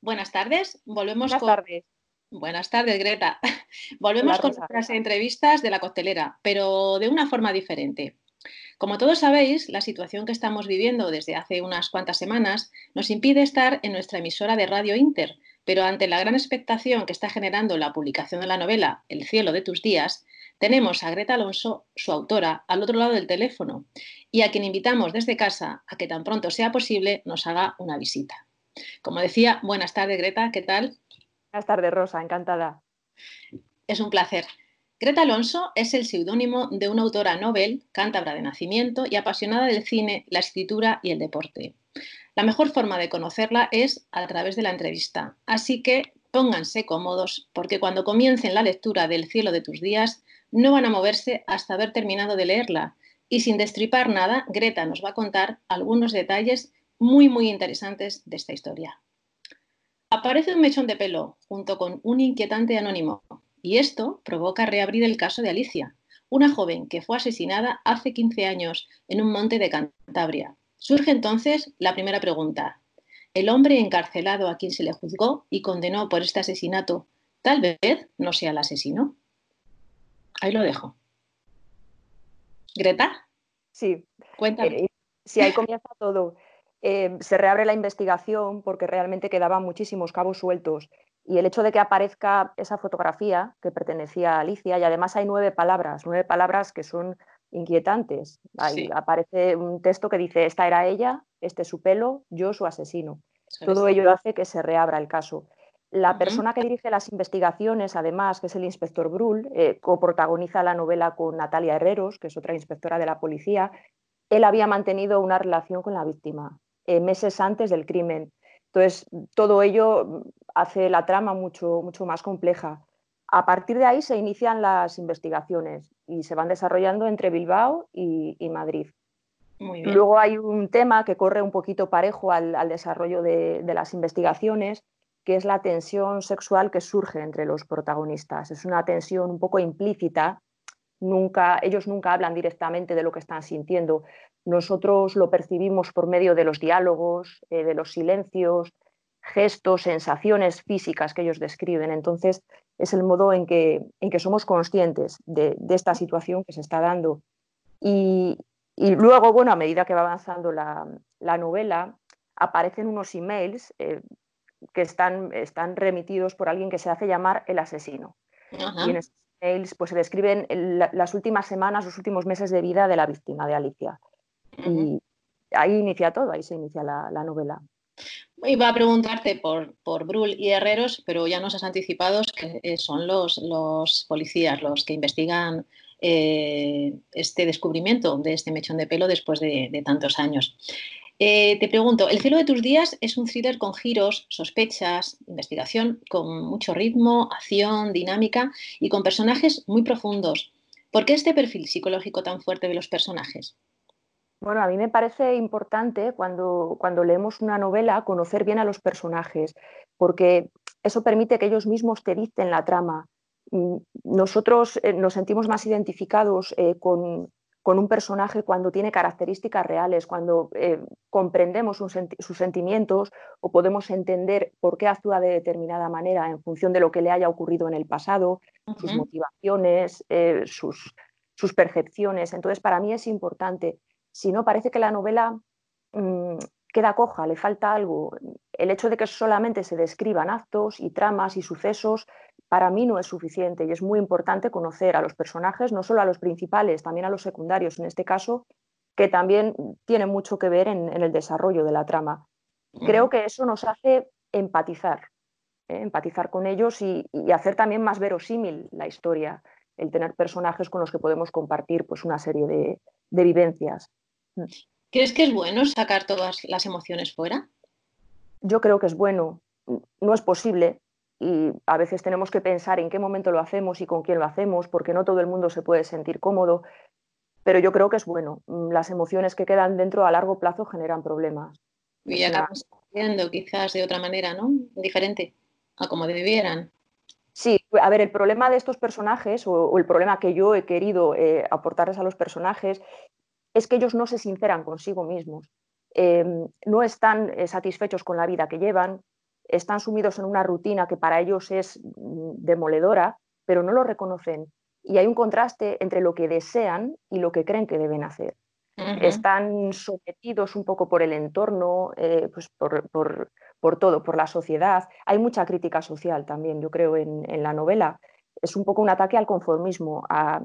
Buenas tardes. Volvemos Buenas con... tardes. Buenas tardes, Greta. Volvemos Hola, con nuestras entrevistas de la coctelera, pero de una forma diferente. Como todos sabéis, la situación que estamos viviendo desde hace unas cuantas semanas nos impide estar en nuestra emisora de Radio Inter, pero ante la gran expectación que está generando la publicación de la novela El cielo de tus días, tenemos a Greta Alonso, su autora, al otro lado del teléfono y a quien invitamos desde casa a que tan pronto sea posible nos haga una visita. Como decía, buenas tardes, Greta, ¿qué tal? Buenas tardes, Rosa, encantada. Es un placer. Greta Alonso es el seudónimo de una autora novel, cántabra de nacimiento y apasionada del cine, la escritura y el deporte. La mejor forma de conocerla es a través de la entrevista, así que pónganse cómodos porque cuando comiencen la lectura del cielo de tus días no van a moverse hasta haber terminado de leerla y sin destripar nada, Greta nos va a contar algunos detalles muy muy interesantes de esta historia. Aparece un mechón de pelo junto con un inquietante anónimo y esto provoca reabrir el caso de Alicia, una joven que fue asesinada hace 15 años en un monte de Cantabria. Surge entonces la primera pregunta. ¿El hombre encarcelado a quien se le juzgó y condenó por este asesinato tal vez no sea el asesino? Ahí lo dejo. Greta, Sí, cuéntame. eh, sí, ahí comienza todo. Eh, se reabre la investigación porque realmente quedaban muchísimos cabos sueltos. Y el hecho de que aparezca esa fotografía que pertenecía a Alicia, y además hay nueve palabras, nueve palabras que son inquietantes. Ahí Sí. aparece un texto que dice, esta era ella, este es su pelo, yo su asesino. Todo ello hace que se reabra el caso. La persona que dirige las investigaciones, además, que es el inspector Brull, eh, coprotagoniza la novela con Natalia Herreros, que es otra inspectora de la policía. Él había mantenido una relación con la víctima eh, meses antes del crimen. Entonces, todo ello mm, hace la trama mucho, mucho más compleja. A partir de ahí se inician las investigaciones y se van desarrollando entre Bilbao y, y Madrid. Muy bien. Luego hay un tema que corre un poquito parejo al, al desarrollo de, de, las investigaciones, que es la tensión sexual que surge entre los protagonistas. Es una tensión un poco implícita. Nunca, ellos nunca hablan directamente de lo que están sintiendo. Nosotros lo percibimos por medio de los diálogos, eh, de los silencios, gestos, sensaciones físicas que ellos describen. Entonces, es el modo en que, en que somos conscientes de, de esta situación que se está dando. Y, y luego, bueno, a medida que va avanzando la, la novela, aparecen unos emails eh, que están, están, remitidos por alguien que se hace llamar el asesino. Ajá. Y en esos pues, se describen la, las últimas semanas, los últimos meses de vida de la víctima, de Alicia. Uh -huh. Y ahí inicia todo, ahí se inicia la, la novela. Iba a preguntarte por, por Brull y Herreros, pero ya nos has anticipado que son los, los policías los que investigan eh, este descubrimiento de este mechón de pelo después de, tantos años. Eh, te pregunto, El cielo de tus días es un thriller con giros, sospechas, investigación, con mucho ritmo, acción, dinámica y con personajes muy profundos. ¿Por qué este perfil psicológico tan fuerte de los personajes? Bueno, a mí me parece importante cuando, cuando leemos una novela conocer bien a los personajes, porque eso permite que ellos mismos te dicten la trama. Nosotros eh, nos sentimos más identificados eh, con, con, un personaje cuando tiene características reales, cuando eh, comprendemos sus, sus sentimientos o podemos entender por qué actúa de determinada manera en función de lo que le haya ocurrido en el pasado, uh -huh. sus motivaciones, eh, sus, sus percepciones. Entonces, para mí es importante si no, parece que la novela mmm, queda coja, le falta algo. El hecho de que solamente se describan actos y tramas y sucesos, para mí no es suficiente y es muy importante conocer a los personajes, no solo a los principales, también a los secundarios, en este caso, que también tienen mucho que ver en, en el desarrollo de la trama. Creo que eso nos hace empatizar, ¿eh? empatizar con ellos y, y hacer también más verosímil la historia, el tener personajes con los que podemos compartir pues, una serie de, de vivencias. ¿Crees que es bueno sacar todas las emociones fuera? Yo creo que es bueno. No es posible y a veces tenemos que pensar en qué momento lo hacemos y con quién lo hacemos, porque no todo el mundo se puede sentir cómodo, pero yo creo que es bueno. Las emociones que quedan dentro a largo plazo generan problemas. Y acabamos viendo quizás de otra manera, ¿no? Diferente a como debieran. Sí, a ver, el problema de estos personajes, o, o el problema que yo he querido eh, aportarles a los personajes, es que ellos no se sinceran consigo mismos. Eh, no están eh, satisfechos con la vida que llevan, están sumidos en una rutina que para ellos es mm, demoledora, pero no lo reconocen. Y hay un contraste entre lo que desean y lo que creen que deben hacer. Están sometidos un poco por el entorno, eh, pues por, todo, por la sociedad. Hay mucha crítica social también, yo creo, en, la novela. Es un poco un ataque al conformismo, a,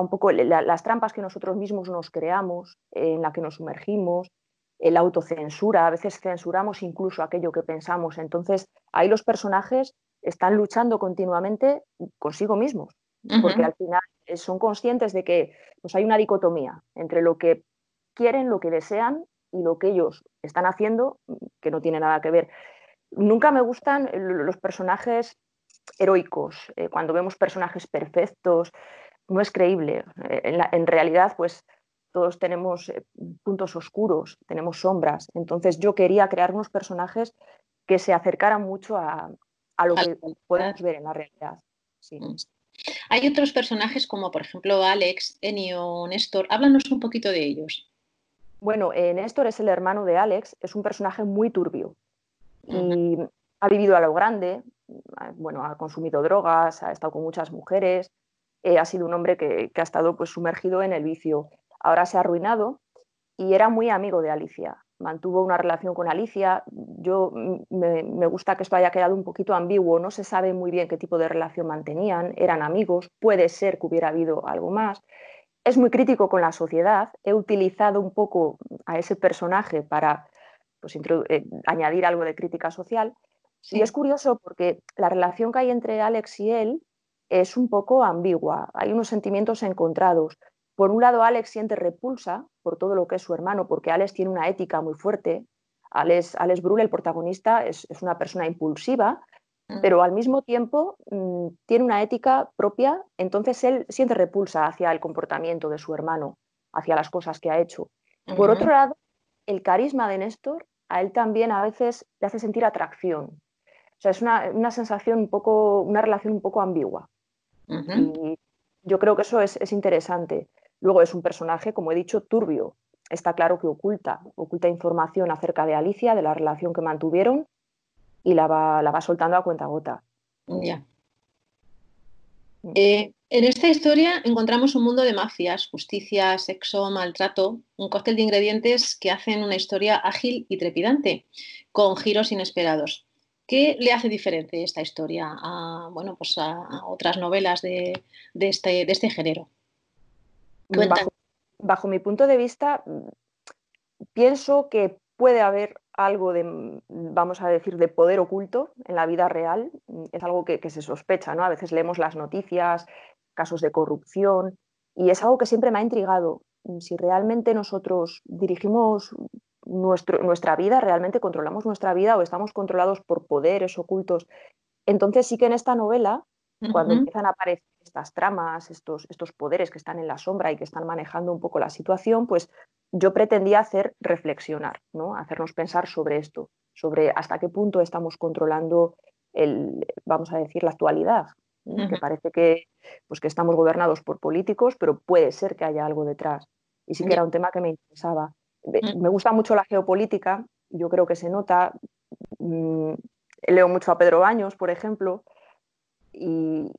un poco las trampas que nosotros mismos nos creamos, en la que nos sumergimos, la autocensura, a veces censuramos incluso aquello que pensamos. Entonces, ahí los personajes están luchando continuamente consigo mismos, porque al final eh, son conscientes de que pues, hay una dicotomía entre lo que quieren, lo que desean y lo que ellos están haciendo, que no tiene nada que ver. Nunca me gustan los personajes heroicos, eh, cuando vemos personajes perfectos, no es creíble. En, en realidad, pues todos tenemos eh, puntos oscuros, tenemos sombras. Entonces yo quería crear unos personajes que se acercaran mucho a, lo que podemos ver en la realidad. Mm. Hay otros personajes como por ejemplo Alex, Enio, Néstor. Háblanos un poquito de ellos. Bueno, eh, Néstor es el hermano de Alex, es un personaje muy turbio y ha vivido a lo grande, bueno, ha consumido drogas, ha estado con muchas mujeres, eh, ha sido un hombre que, ha estado pues, sumergido en el vicio ahora se ha arruinado y era muy amigo de Alicia. Mantuvo una relación con Alicia. Yo mm, me, gusta que esto haya quedado un poquito ambiguo, no se sabe muy bien qué tipo de relación mantenían, eran amigos, puede ser que hubiera habido algo más. Es muy crítico con la sociedad. He utilizado un poco a ese personaje para pues, eh, añadir algo de crítica social. Y es curioso porque la relación que hay entre Alex y él es un poco ambigua. Hay unos sentimientos encontrados. Por un lado, Alex siente repulsa por todo lo que es su hermano, porque Alex tiene una ética muy fuerte. Alex, Alex Brule, el protagonista, es, una persona impulsiva, mm. pero al mismo tiempo mm, tiene una ética propia, entonces él siente repulsa hacia el comportamiento de su hermano, hacia las cosas que ha hecho. Por otro lado, el carisma de Néstor a él también a veces le hace sentir atracción. O sea, es una, sensación un poco, una relación un poco ambigua. Y yo creo que eso es, es interesante. Luego es un personaje, como he dicho, turbio. Está claro que oculta, oculta información acerca de Alicia, de la relación que mantuvieron y la va, la va soltando a cuenta gota. Ya. Eh, en esta historia encontramos un mundo de mafias, justicia, sexo, maltrato, un cóctel de ingredientes que hacen una historia ágil y trepidante, con giros inesperados. ¿Qué le hace diferente esta historia a, bueno, pues a, otras novelas de, este, de este género? Bajo, mi punto de vista, pienso que puede haber algo de, vamos a decir, de poder oculto en la vida real. Es algo que, se sospecha, ¿no? A veces leemos las noticias, casos de corrupción, y es algo que siempre me ha intrigado. Si realmente nosotros dirigimos nuestra vida, realmente controlamos nuestra vida o estamos controlados por poderes ocultos. Entonces sí que en esta novela, cuando empiezan a aparecer estas tramas, estos, estos poderes que están en la sombra y que están manejando un poco la situación, pues yo pretendía hacer reflexionar, ¿no? hacernos pensar sobre esto, sobre hasta qué punto estamos controlando el, vamos a decir, la actualidad, que parece que, pues, que estamos gobernados por políticos, pero puede ser que haya algo detrás. Y sí que era un tema que me interesaba. Me gusta mucho la geopolítica, yo creo que se nota. Mm, leo mucho a Pedro Baños, por ejemplo, y,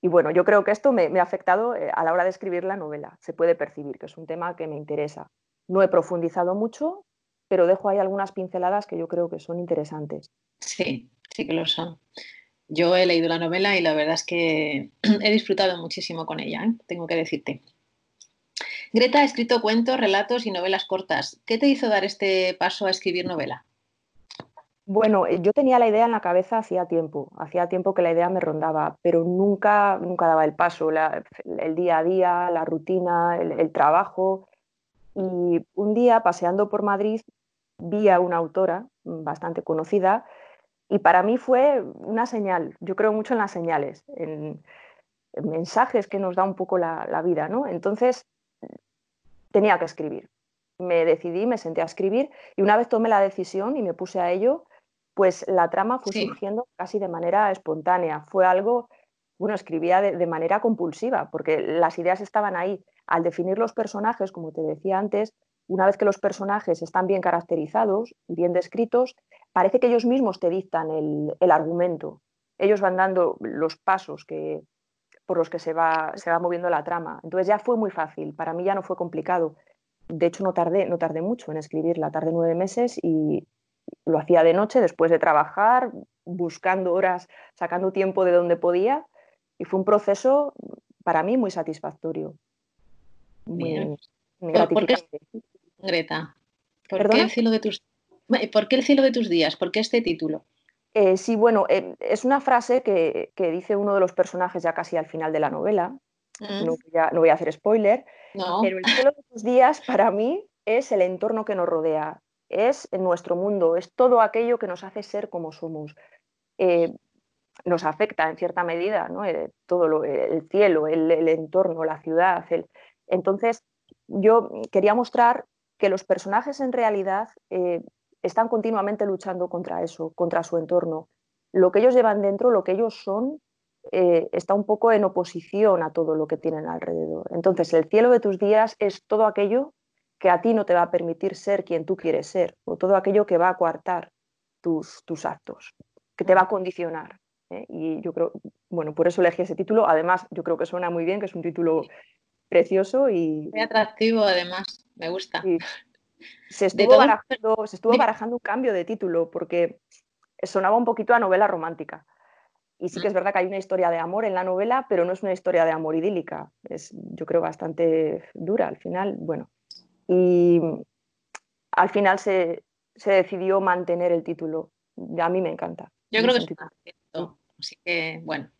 y bueno, yo creo que esto me, ha afectado eh, a la hora de escribir la novela. Se puede percibir que es un tema que me interesa. No he profundizado mucho, pero dejo ahí algunas pinceladas que yo creo que son interesantes. Sí, sí que lo son. Yo he leído la novela y la verdad es que he disfrutado muchísimo con ella, ¿eh? tengo que decirte. Greta ha escrito cuentos, relatos y novelas cortas. ¿Qué te hizo dar este paso a escribir novela? Bueno, eh, yo tenía la idea en la cabeza hacía tiempo, hacía tiempo que la idea me rondaba, pero nunca, nunca daba el paso, el día a día, la rutina, el, trabajo. Y un día, paseando por Madrid, vi a una autora bastante conocida y para mí fue una señal. Yo creo mucho en las señales, en, mensajes que nos da un poco la, vida, ¿no? Entonces, tenía que escribir. Me decidí, me senté a escribir y una vez tomé la decisión y me puse a ello, pues la trama fue surgiendo casi de manera espontánea. Fue algo, bueno, escribía de, manera compulsiva, porque las ideas estaban ahí. Al definir los personajes, como te decía antes, una vez que los personajes están bien caracterizados y bien descritos, parece que ellos mismos te dictan el, argumento. Ellos van dando los pasos que, por los que se va, se va moviendo la trama. Entonces ya fue muy fácil, para mí ya no fue complicado. De hecho, no tardé, no tardé mucho en escribirla, tardé nueve meses y lo hacía de noche después de trabajar, buscando horas, sacando tiempo de donde podía y fue un proceso para mí muy satisfactorio. Muy, gratificante. Greta, ¿por qué, el cielo de tus, ¿por qué el cielo de tus días? ¿Por qué este título? Eh, sí, bueno, eh, es una frase que, dice uno de los personajes ya casi al final de la novela. Mm. No, voy a, hacer spoiler, pero el cielo de tus días para mí es el entorno que nos rodea, es nuestro mundo, es todo aquello que nos hace ser como somos. Eh, nos afecta en cierta medida, ¿no? todo el cielo, el, entorno, la ciudad. Entonces, yo quería mostrar que los personajes en realidad eh, están continuamente luchando contra eso, contra su entorno. Lo que ellos llevan dentro, lo que ellos son, eh, está un poco en oposición a todo lo que tienen alrededor. Entonces, el cielo de tus días es todo aquello que a ti no te va a permitir ser quien tú quieres ser, o todo aquello que va a coartar tus, tus actos, que te va a condicionar. ¿eh? Y yo creo, bueno, por eso elegí ese título. Además, yo creo que suena muy bien, que es un título precioso y... Muy atractivo, además, me gusta. Se estuvo, barajando, se estuvo barajando un cambio de título porque sonaba un poquito a novela romántica. Y sí que es mm. verdad que hay una historia de amor en la novela, pero no es una historia de amor idílica. Es, yo creo, bastante dura al final. Bueno, y al final se, se decidió mantener el título. A mí me encanta. Yo creo que es Así que, bueno,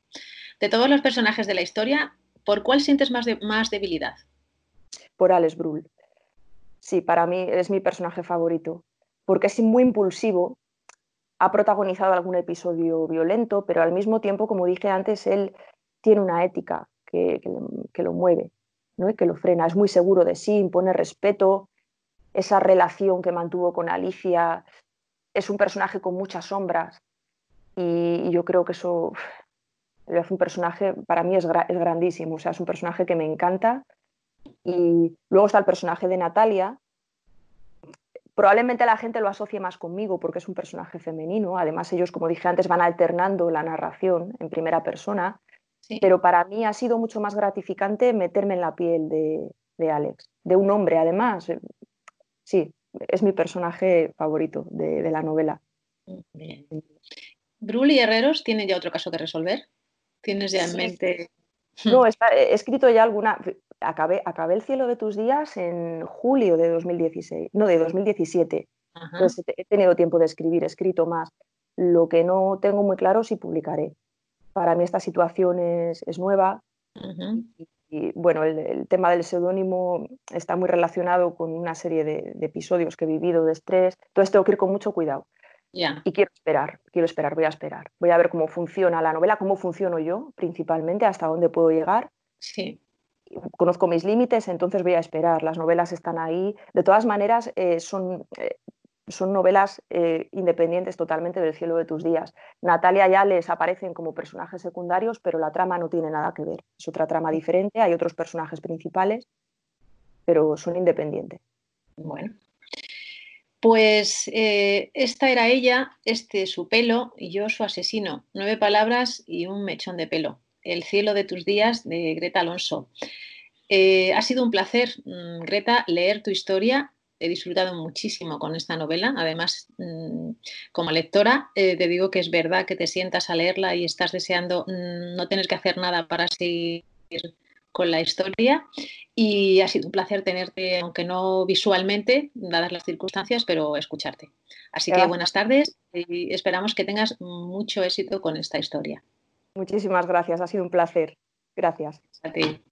de todos los personajes de la historia, ¿por cuál sientes más, más debilidad? Por Alex Brul. Sí, para mí es mi personaje favorito, porque es muy impulsivo, ha protagonizado algún episodio violento, pero al mismo tiempo, como dije antes, él tiene una ética que, lo mueve, ¿no? y que lo frena. Es muy seguro de sí, impone respeto. Esa relación que mantuvo con Alicia es un personaje con muchas sombras, y, yo creo que eso le hace un personaje, para mí es, es, grandísimo, o sea, es un personaje que me encanta. Y luego está el personaje de Natalia. Probablemente la gente lo asocie más conmigo porque es un personaje femenino. Además, ellos, como dije antes, van alternando la narración en primera persona. Pero para mí ha sido mucho más gratificante meterme en la piel de, de Alex, de un hombre, además. Sí, es mi personaje favorito de, de la novela. Bien. ¿Brul y Herreros tienen ya otro caso que resolver? ¿Tienes ya en mente? No, he escrito ya alguna. Acabé, acabé El cielo de tus días en julio de 2016, no, de 2017. Entonces he tenido tiempo de escribir, he escrito más. Lo que no tengo muy claro si publicaré. Para mí esta situación es, nueva. y, bueno, el, tema del seudónimo está muy relacionado con una serie de, de, episodios que he vivido de estrés. Entonces tengo que ir con mucho cuidado. Y quiero esperar, quiero esperar, voy a esperar. Voy a ver cómo funciona la novela, cómo funciono yo principalmente, hasta dónde puedo llegar. Sí. Conozco mis límites, entonces voy a esperar. Las novelas están ahí. De todas maneras, eh, son, eh, son novelas eh, independientes totalmente del cielo de tus días. Natalia ya les aparecen como personajes secundarios, pero la trama no tiene nada que ver. Es otra trama diferente, hay otros personajes principales, pero son independientes. Bueno, pues esta era ella, este su pelo y yo su asesino. Nueve palabras y un mechón de pelo. El cielo de tus días de Greta Alonso. Eh, ha sido un placer, mm, Greta, leer tu historia. He disfrutado muchísimo con esta novela. Además, mm, como lectora, eh, te digo que es verdad que te sientas a leerla y estás deseando mm, no tener que hacer nada para seguir con la historia y ha sido un placer tenerte, aunque no visualmente, dadas las circunstancias, pero escucharte. Así que buenas tardes y esperamos que tengas mucho éxito con esta historia. Muchísimas gracias, ha sido un placer. Gracias. A ti.